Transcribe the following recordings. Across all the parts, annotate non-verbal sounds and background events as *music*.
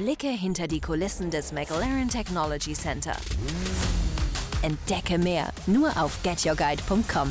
Blicke hinter die Kulissen des McLaren Technology Center. Entdecke mehr nur auf getyourguide.com.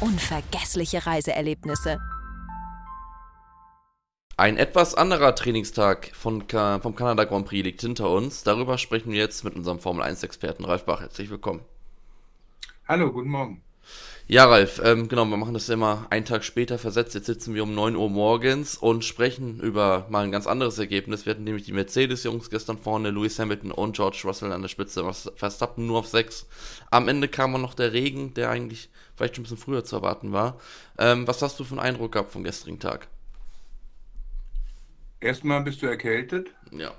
Unvergessliche Reiseerlebnisse. Ein etwas anderer Trainingstag von, vom Kanada Grand Prix liegt hinter uns. Darüber sprechen wir jetzt mit unserem Formel 1-Experten Ralf Bach. Herzlich willkommen. Hallo, guten Morgen. Ja, Ralf, ähm, genau, wir machen das immer einen Tag später versetzt. Jetzt sitzen wir um 9 Uhr morgens und sprechen über mal ein ganz anderes Ergebnis. Wir hatten nämlich die Mercedes-Jungs gestern vorne, Lewis Hamilton und George Russell an der Spitze, was Verstappen nur auf 6. Am Ende kam auch noch der Regen, der eigentlich vielleicht schon ein bisschen früher zu erwarten war. Ähm, was hast du für einen Eindruck gehabt vom gestrigen Tag? Erstmal bist du erkältet? Ja,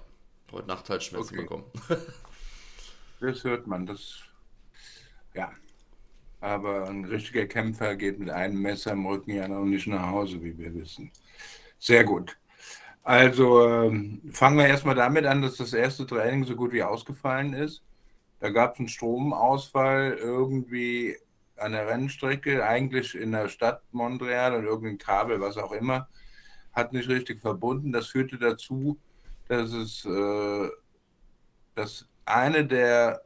heute Nacht halt Schmerzen okay. bekommen. *laughs* das hört man, das, ja. Aber ein richtiger Kämpfer geht mit einem Messer im Rücken ja noch nicht nach Hause, wie wir wissen. Sehr gut. Also ähm, fangen wir erstmal damit an, dass das erste Training so gut wie ausgefallen ist. Da gab es einen Stromausfall irgendwie an der Rennstrecke, eigentlich in der Stadt Montreal und irgendein Kabel, was auch immer hat nicht richtig verbunden. Das führte dazu, dass es äh, dass eine der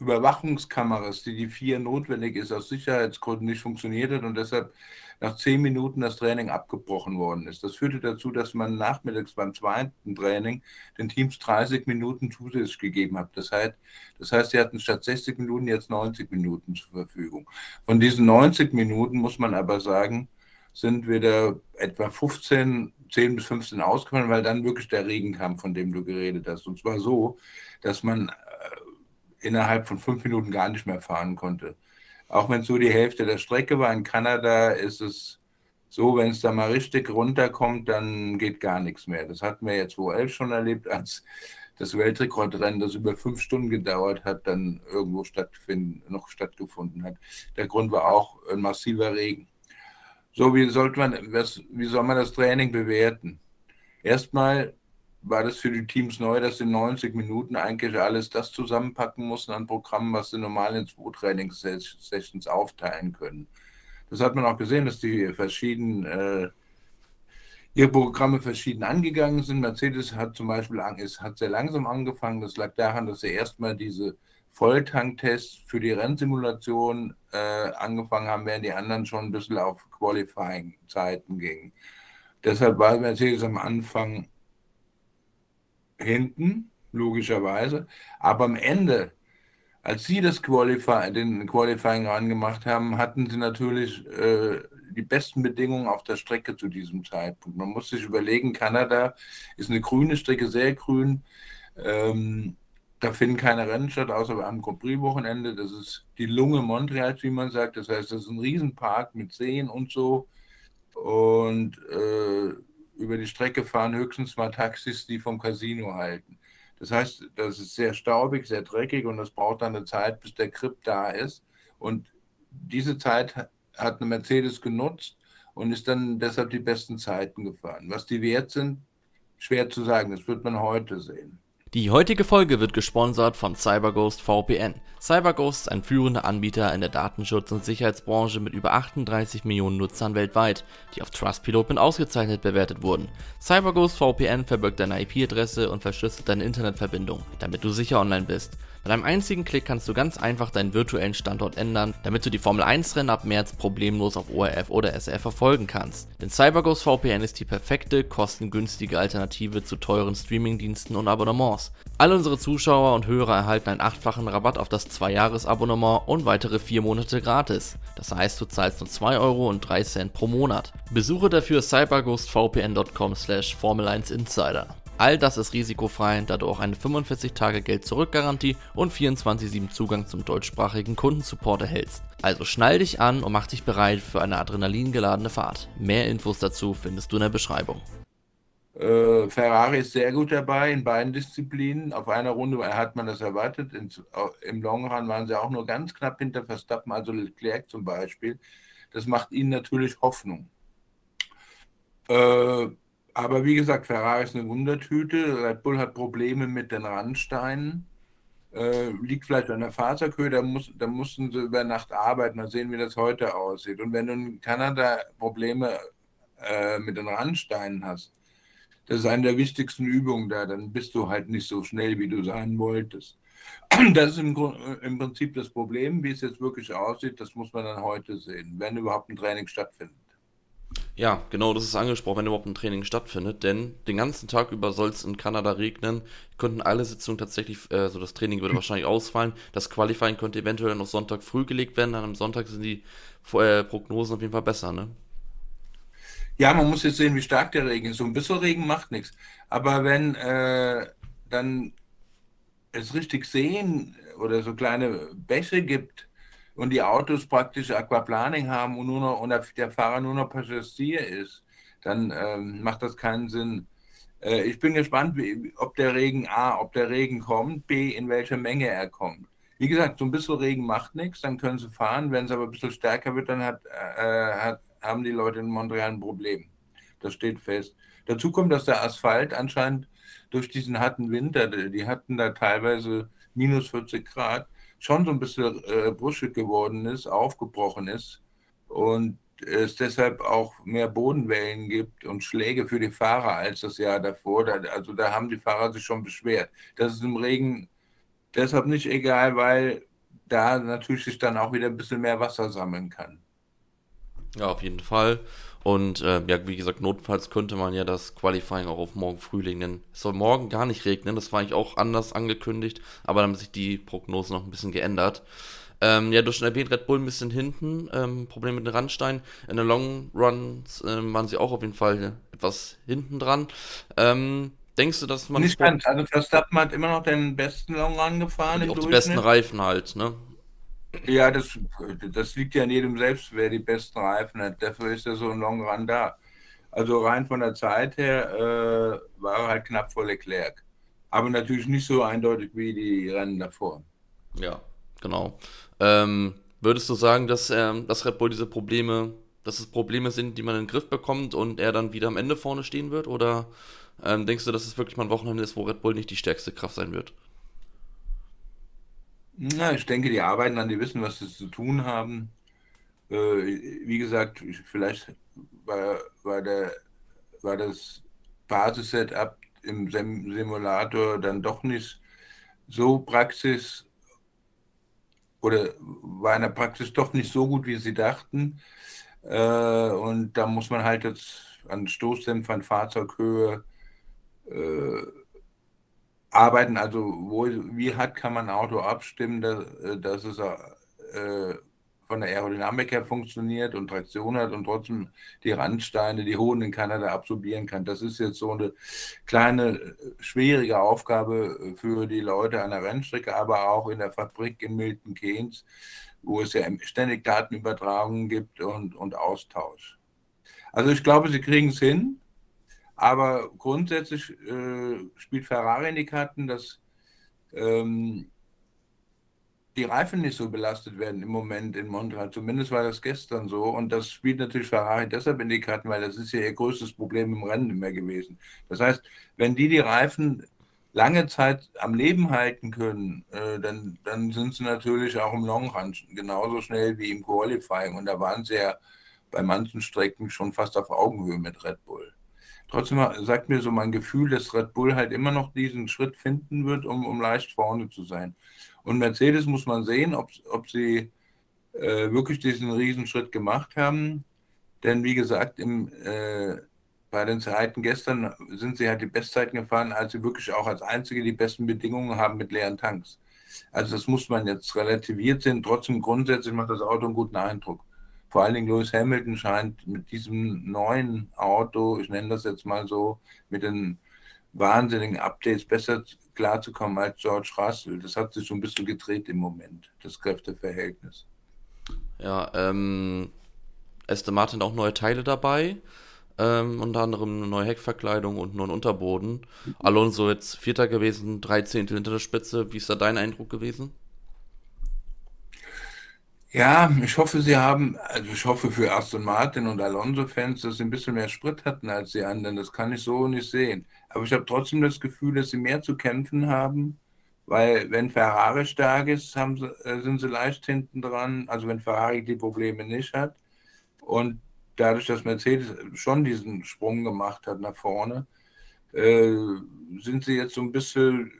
Überwachungskameras, die die vier notwendig ist, aus Sicherheitsgründen nicht funktioniert hat und deshalb nach zehn Minuten das Training abgebrochen worden ist. Das führte dazu, dass man nachmittags beim zweiten Training den Teams 30 Minuten zusätzlich gegeben hat. Das heißt, das heißt, sie hatten statt 60 Minuten jetzt 90 Minuten zur Verfügung. Von diesen 90 Minuten muss man aber sagen, sind wieder etwa 15, 10 bis 15 ausgefallen, weil dann wirklich der Regen kam, von dem du geredet hast. Und zwar so, dass man innerhalb von fünf Minuten gar nicht mehr fahren konnte. Auch wenn es so die Hälfte der Strecke war, in Kanada ist es so, wenn es da mal richtig runterkommt, dann geht gar nichts mehr. Das hatten wir jetzt wo elf schon erlebt, als das Weltrekordrennen, das über fünf Stunden gedauert hat, dann irgendwo stattfinden, noch stattgefunden hat. Der Grund war auch ein massiver Regen. So, wie, sollte man, was, wie soll man das Training bewerten? Erstmal war das für die Teams neu, dass sie in 90 Minuten eigentlich alles das zusammenpacken mussten an Programmen, was sie normal in zwei Trainingssessions aufteilen können. Das hat man auch gesehen, dass die verschiedenen äh, ihre Programme verschieden angegangen sind. Mercedes hat zum Beispiel ist, hat sehr langsam angefangen. Das lag daran, dass sie erstmal diese Volltanktests für die Rennsimulation äh, angefangen haben, während die anderen schon ein bisschen auf Qualifying-Zeiten gingen. Deshalb war Mercedes am Anfang hinten, logischerweise. Aber am Ende, als sie das Qualify den Qualifying angemacht haben, hatten sie natürlich äh, die besten Bedingungen auf der Strecke zu diesem Zeitpunkt. Man muss sich überlegen, Kanada ist eine grüne Strecke, sehr grün. Ähm, da finden keine Rennen statt, außer am Grand Prix-Wochenende. Das ist die Lunge Montreals, wie man sagt. Das heißt, das ist ein Riesenpark mit Seen und so. Und äh, über die Strecke fahren höchstens mal Taxis, die vom Casino halten. Das heißt, das ist sehr staubig, sehr dreckig und das braucht dann eine Zeit, bis der Grip da ist. Und diese Zeit hat eine Mercedes genutzt und ist dann deshalb die besten Zeiten gefahren. Was die wert sind, schwer zu sagen. Das wird man heute sehen. Die heutige Folge wird gesponsert von CyberGhost VPN. CyberGhost ist ein führender Anbieter in der Datenschutz- und Sicherheitsbranche mit über 38 Millionen Nutzern weltweit, die auf Trustpilot mit ausgezeichnet bewertet wurden. CyberGhost VPN verbirgt deine IP-Adresse und verschlüsselt deine Internetverbindung, damit du sicher online bist. Mit einem einzigen Klick kannst du ganz einfach deinen virtuellen Standort ändern, damit du die Formel 1 Rennen ab März problemlos auf ORF oder SRF verfolgen kannst. Denn CyberGhost VPN ist die perfekte, kostengünstige Alternative zu teuren Streamingdiensten und Abonnements. Alle unsere Zuschauer und Hörer erhalten einen achtfachen Rabatt auf das 2-Jahres-Abonnement und weitere 4 Monate gratis. Das heißt, du zahlst nur 2 Euro und 3 Cent pro Monat. Besuche dafür cyberghostvpn.com slash Formel1Insider. All das ist risikofrei, da du auch eine 45-Tage-Geld-Zurück-Garantie und 24-7 Zugang zum deutschsprachigen Kundensupport erhältst. Also schnall dich an und mach dich bereit für eine adrenalingeladene Fahrt. Mehr Infos dazu findest du in der Beschreibung. Äh, Ferrari ist sehr gut dabei in beiden Disziplinen. Auf einer Runde hat man das erwartet. In, Im Long Run waren sie auch nur ganz knapp hinter Verstappen, also Leclerc zum Beispiel. Das macht ihnen natürlich Hoffnung. Äh, aber wie gesagt, Ferrari ist eine Wundertüte. Red Bull hat Probleme mit den Randsteinen. Äh, liegt vielleicht an der Faserkühe, da, muss, da mussten sie über Nacht arbeiten. Mal sehen, wie das heute aussieht. Und wenn du in Kanada Probleme äh, mit den Randsteinen hast, das ist eine der wichtigsten Übungen da. Dann bist du halt nicht so schnell, wie du sein wolltest. *clears throat* Das ist im, im, Prinzip das Problem. Wie es jetzt wirklich aussieht, das muss man dann heute sehen, wenn überhaupt ein Training stattfindet. Ja, genau, das ist angesprochen, wenn überhaupt ein Training stattfindet, denn den ganzen Tag über soll es in Kanada regnen, könnten alle Sitzungen tatsächlich, äh, so das Training würde *clears throat* wahrscheinlich ausfallen, das Qualifying könnte eventuell noch Sonntag früh gelegt werden, dann am Sonntag sind die äh, Prognosen auf jeden Fall besser, ne? Ja, man muss jetzt sehen, wie stark der Regen ist. So ein bisschen Regen macht nichts. Aber wenn äh, dann es richtig sehen oder so kleine Bäche gibt und die Autos praktisch Aquaplaning haben und, nur noch, und der Fahrer nur noch Passagier ist, dann ähm, macht das keinen Sinn. Äh, ich bin gespannt, wie, ob der Regen A, ob der Regen kommt, B, in welcher Menge er kommt. Wie gesagt, so ein bisschen Regen macht nichts, dann können sie fahren. Wenn es aber ein bisschen stärker wird, dann hat, äh, hat, haben die Leute in Montreal ein Problem. Das steht fest. Dazu kommt, dass der Asphalt anscheinend durch diesen harten Winter, die hatten da teilweise minus 40 Grad, schon so ein bisschen äh, bruschig geworden ist, aufgebrochen ist und es deshalb auch mehr Bodenwellen gibt und Schläge für die Fahrer als das Jahr davor. Da, also da haben die Fahrer sich schon beschwert. Das ist im Regen deshalb nicht egal, weil da natürlich sich dann auch wieder ein bisschen mehr Wasser sammeln kann. Ja, auf jeden Fall. Und äh, ja, wie gesagt, notfalls könnte man ja das Qualifying auch auf morgen früh legen. Denn es soll morgen gar nicht regnen. Das war eigentlich auch anders angekündigt. Aber dann haben sich die Prognosen noch ein bisschen geändert. Ähm, ja, durch den erwähnt Red Bull ein bisschen hinten. Ähm, Problem mit den Randsteinen. In den Long Runs ähm, waren sie auch auf jeden Fall etwas hinten dran. Ähm, denkst du, dass man. Nicht ganz. Also Verstappen hat immer noch den besten Long Run gefahren. Und auch die besten Reifen halt, ne? Ja, das, das liegt ja an jedem selbst, wer die besten Reifen hat. Dafür ist ja so ein Long Run da. Also rein von der Zeit her äh, war er halt knapp vor Leclerc. Aber natürlich nicht so eindeutig wie die Rennen davor. Ja, genau. Ähm, würdest du sagen, dass, ähm, dass Red Bull diese Probleme, dass es Probleme sind, die man in den Griff bekommt und er dann wieder am Ende vorne stehen wird? Oder ähm, denkst du, dass es wirklich mal ein Wochenende ist, wo Red Bull nicht die stärkste Kraft sein wird? Na, ich denke, die arbeiten an, die wissen, was sie zu tun haben. Äh, wie gesagt, vielleicht war, war, der, war das Basis-Setup im Simulator dann doch nicht so praxis oder war in der Praxis doch nicht so gut, wie sie dachten. Äh, und da muss man halt jetzt an Stoßdämpfern, Fahrzeughöhe, äh, arbeiten, also wo, wie hart kann man ein Auto abstimmen, dass, äh, dass es äh, von der Aerodynamik her funktioniert und Traktion hat und trotzdem die Randsteine, die Hohen in Kanada absorbieren kann. Das ist jetzt so eine kleine, schwierige Aufgabe für die Leute an der Rennstrecke, aber auch in der Fabrik in Milton Keynes, wo es ja ständig Datenübertragungen gibt und, und Austausch. Also ich glaube, sie kriegen es hin. Aber grundsätzlich äh, spielt Ferrari in die Karten, dass ähm, die Reifen nicht so belastet werden im Moment in Montreal. Zumindest war das gestern so. Und das spielt natürlich Ferrari deshalb in die Karten, weil das ist ja ihr größtes Problem im Rennen immer gewesen. Das heißt, wenn die die Reifen lange Zeit am Leben halten können, äh, dann, dann sind sie natürlich auch im Long Run genauso schnell wie im Qualifying. Und da waren sie ja bei manchen Strecken schon fast auf Augenhöhe mit Red Bull. Trotzdem sagt mir so mein Gefühl, dass Red Bull halt immer noch diesen Schritt finden wird, um, um leicht vorne zu sein. Und Mercedes muss man sehen, ob, ob sie äh, wirklich diesen Riesenschritt gemacht haben. Denn wie gesagt, im, äh, bei den Zeiten gestern sind sie halt die Bestzeiten gefahren, als sie wirklich auch als Einzige die besten Bedingungen haben mit leeren Tanks. Also das muss man jetzt relativiert sehen. Trotzdem grundsätzlich macht das Auto einen guten Eindruck vor allen Dingen Lewis Hamilton scheint mit diesem neuen Auto, ich nenne das jetzt mal so, mit den wahnsinnigen Updates besser klarzukommen als George Russell. Das hat sich so ein bisschen gedreht im Moment, das Kräfteverhältnis. Ja, ähm, Aston Martin auch neue Teile dabei. Ähm, unter anderem eine neue Heckverkleidung und neuen Unterboden. Alonso jetzt Vierter gewesen, drei Zehntel hinter der Spitze. Wie ist da dein Eindruck gewesen? Ja, ich hoffe, Sie haben, also ich hoffe für Aston Martin und Alonso-Fans, dass sie ein bisschen mehr Sprit hatten als die anderen. Das kann ich so nicht sehen. Aber ich habe trotzdem das Gefühl, dass sie mehr zu kämpfen haben, weil wenn Ferrari stark ist, sie, äh, sind sie leicht hinten dran. Also wenn Ferrari die Probleme nicht hat. Und dadurch, dass Mercedes schon diesen Sprung gemacht hat nach vorne, äh, sind sie jetzt so ein bisschen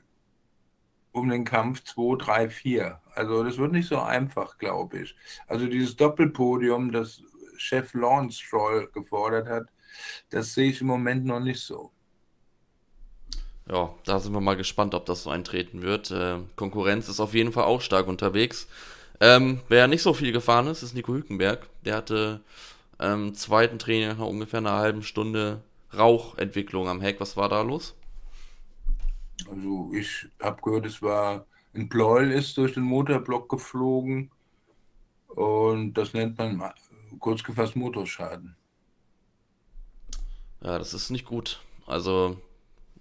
um den Kampf 2, 3, 4. Also das wird nicht so einfach, glaube ich. Also dieses Doppelpodium, das Chef Lawrence Stroll gefordert hat, das sehe ich im Moment noch nicht so. Ja, da sind wir mal gespannt, ob das so eintreten wird. Äh, Konkurrenz ist auf jeden Fall auch stark unterwegs. Ähm, wer nicht so viel gefahren ist, ist Nico Hülkenberg. Der hatte ähm, zweiten Training nach ungefähr einer halben Stunde Rauchentwicklung am Heck. Was war da los? Also ich habe gehört, es war ein Pleuel ist durch den Motorblock geflogen und das nennt man kurz gefasst Motorschaden. Ja, das ist nicht gut. Also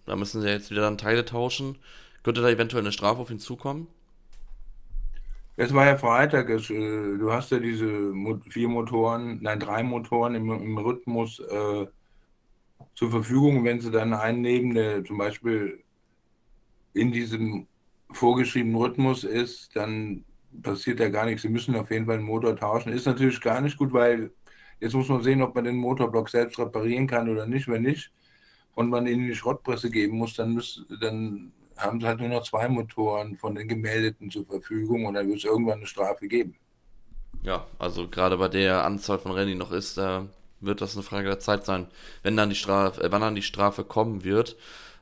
da müssen sie jetzt wieder dann Teile tauschen. Könnte da eventuell eine Strafe auf ihn zukommen? Es war ja Freitag. Es, äh, du hast ja diese vier Motoren, nein, drei Motoren im, im Rhythmus äh, zur Verfügung. Wenn sie dann einen nehmen, der zum Beispiel in diesem vorgeschriebenen Rhythmus ist, dann passiert da gar nichts. Sie müssen auf jeden Fall den Motor tauschen. Ist natürlich gar nicht gut, weil jetzt muss man sehen, ob man den Motorblock selbst reparieren kann oder nicht. Wenn nicht, und man ihnen die Schrottpresse geben muss, dann, müsst, dann haben sie halt nur noch zwei Motoren von den gemeldeten zur Verfügung und dann wird es irgendwann eine Strafe geben. Ja, also gerade bei der Anzahl von Rennen, die noch ist, äh, wird das eine Frage der Zeit sein, wenn dann die Strafe, äh, wann dann die Strafe kommen wird.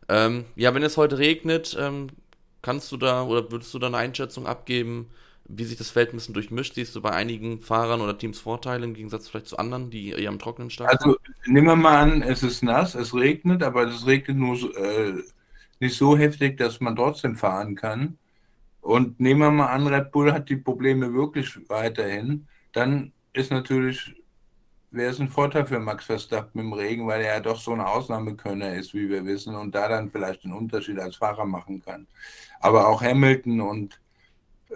Ähm, ja, wenn es heute regnet, ähm, kannst du da oder würdest du da eine Einschätzung abgeben, wie sich das Feld ein bisschen durchmischt? Siehst du bei einigen Fahrern oder Teams Vorteile im Gegensatz vielleicht zu anderen, die eher am Trockenen starten? Also nehmen wir mal an, es ist nass, es regnet, aber es regnet nur äh, nicht so heftig, dass man trotzdem fahren kann. Und nehmen wir mal an, Red Bull hat die Probleme wirklich weiterhin, dann ist natürlich, wäre es ein Vorteil für Max Verstappen im Regen, weil er ja doch so ein Ausnahmekönner ist, wie wir wissen, und da dann vielleicht einen Unterschied als Fahrer machen kann. Aber auch Hamilton und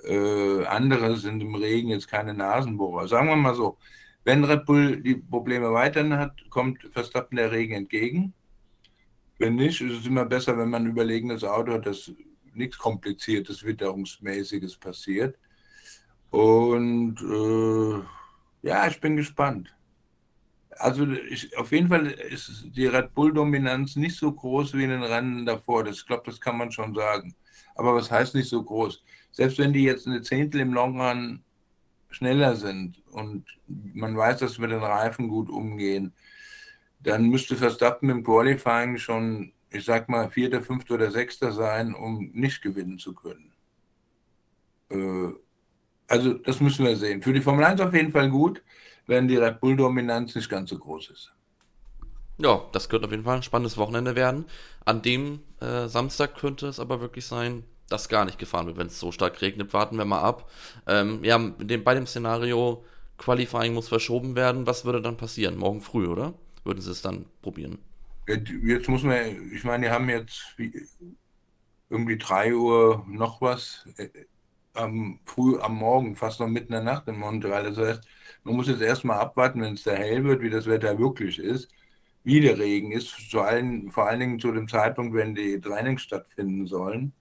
äh, andere sind im Regen jetzt keine Nasenbohrer. Sagen wir mal so, wenn Red Bull die Probleme weiterhin hat, kommt Verstappen der Regen entgegen. Wenn nicht, ist es immer besser, wenn man ein überlegenes Auto hat, dass nichts Kompliziertes, Witterungsmäßiges passiert. Und äh, ja, ich bin gespannt. Also ich, auf jeden Fall ist die Red Bull-Dominanz nicht so groß wie in den Rennen davor. Das, ich glaube, das kann man schon sagen. Aber was heißt nicht so groß? Selbst wenn die jetzt eine Zehntel im Long Run schneller sind und man weiß, dass wir den Reifen gut umgehen, dann müsste Verstappen im Qualifying schon, ich sag mal, Vierter, Fünfter oder Sechster sein, um nicht gewinnen zu können. Äh, also, das müssen wir sehen. Für die Formel 1 auf jeden Fall gut wenn die Red Bull-Dominanz nicht ganz so groß ist. Ja, das könnte auf jeden Fall ein spannendes Wochenende werden. An dem äh, Samstag könnte es aber wirklich sein, dass gar nicht gefahren wird, wenn es so stark regnet. Warten wir mal ab. Ähm, ja, dem, bei dem Szenario, Qualifying muss verschoben werden. Was würde dann passieren? Morgen früh, oder? Würden sie es dann probieren? Jetzt muss man, ich meine, die haben jetzt irgendwie 3 Uhr noch was am früh am Morgen, fast noch mitten in der Nacht in Montreal. Das heißt, man muss jetzt erstmal abwarten, wenn es da hell wird, wie das Wetter wirklich ist, wie der Regen ist, vor allen, vor allen Dingen zu dem Zeitpunkt, wenn die Trainings stattfinden sollen.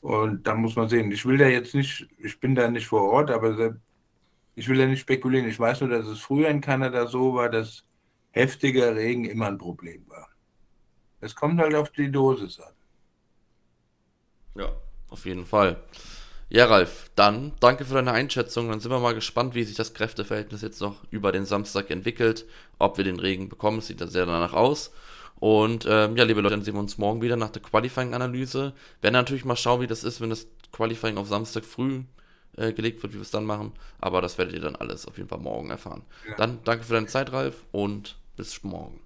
Und dann muss man sehen. Ich will da jetzt nicht, ich bin da nicht vor Ort, aber ich will da nicht spekulieren. Ich weiß nur, dass es früher in Kanada so war, dass heftiger Regen immer ein Problem war. Es kommt halt auf die Dosis an. Ja, auf jeden Fall. Ja, Ralf, dann danke für deine Einschätzung. Dann sind wir mal gespannt, wie sich das Kräfteverhältnis jetzt noch über den Samstag entwickelt. Ob wir den Regen bekommen, sieht da sehr danach aus. Und ähm, ja, liebe Leute, dann sehen wir uns morgen wieder nach der Qualifying-Analyse. Werden natürlich mal schauen, wie das ist, wenn das Qualifying auf Samstag früh äh, gelegt wird, wie wir es dann machen. Aber das werdet ihr dann alles auf jeden Fall morgen erfahren. Ja. Dann danke für deine Zeit, Ralf, und bis morgen.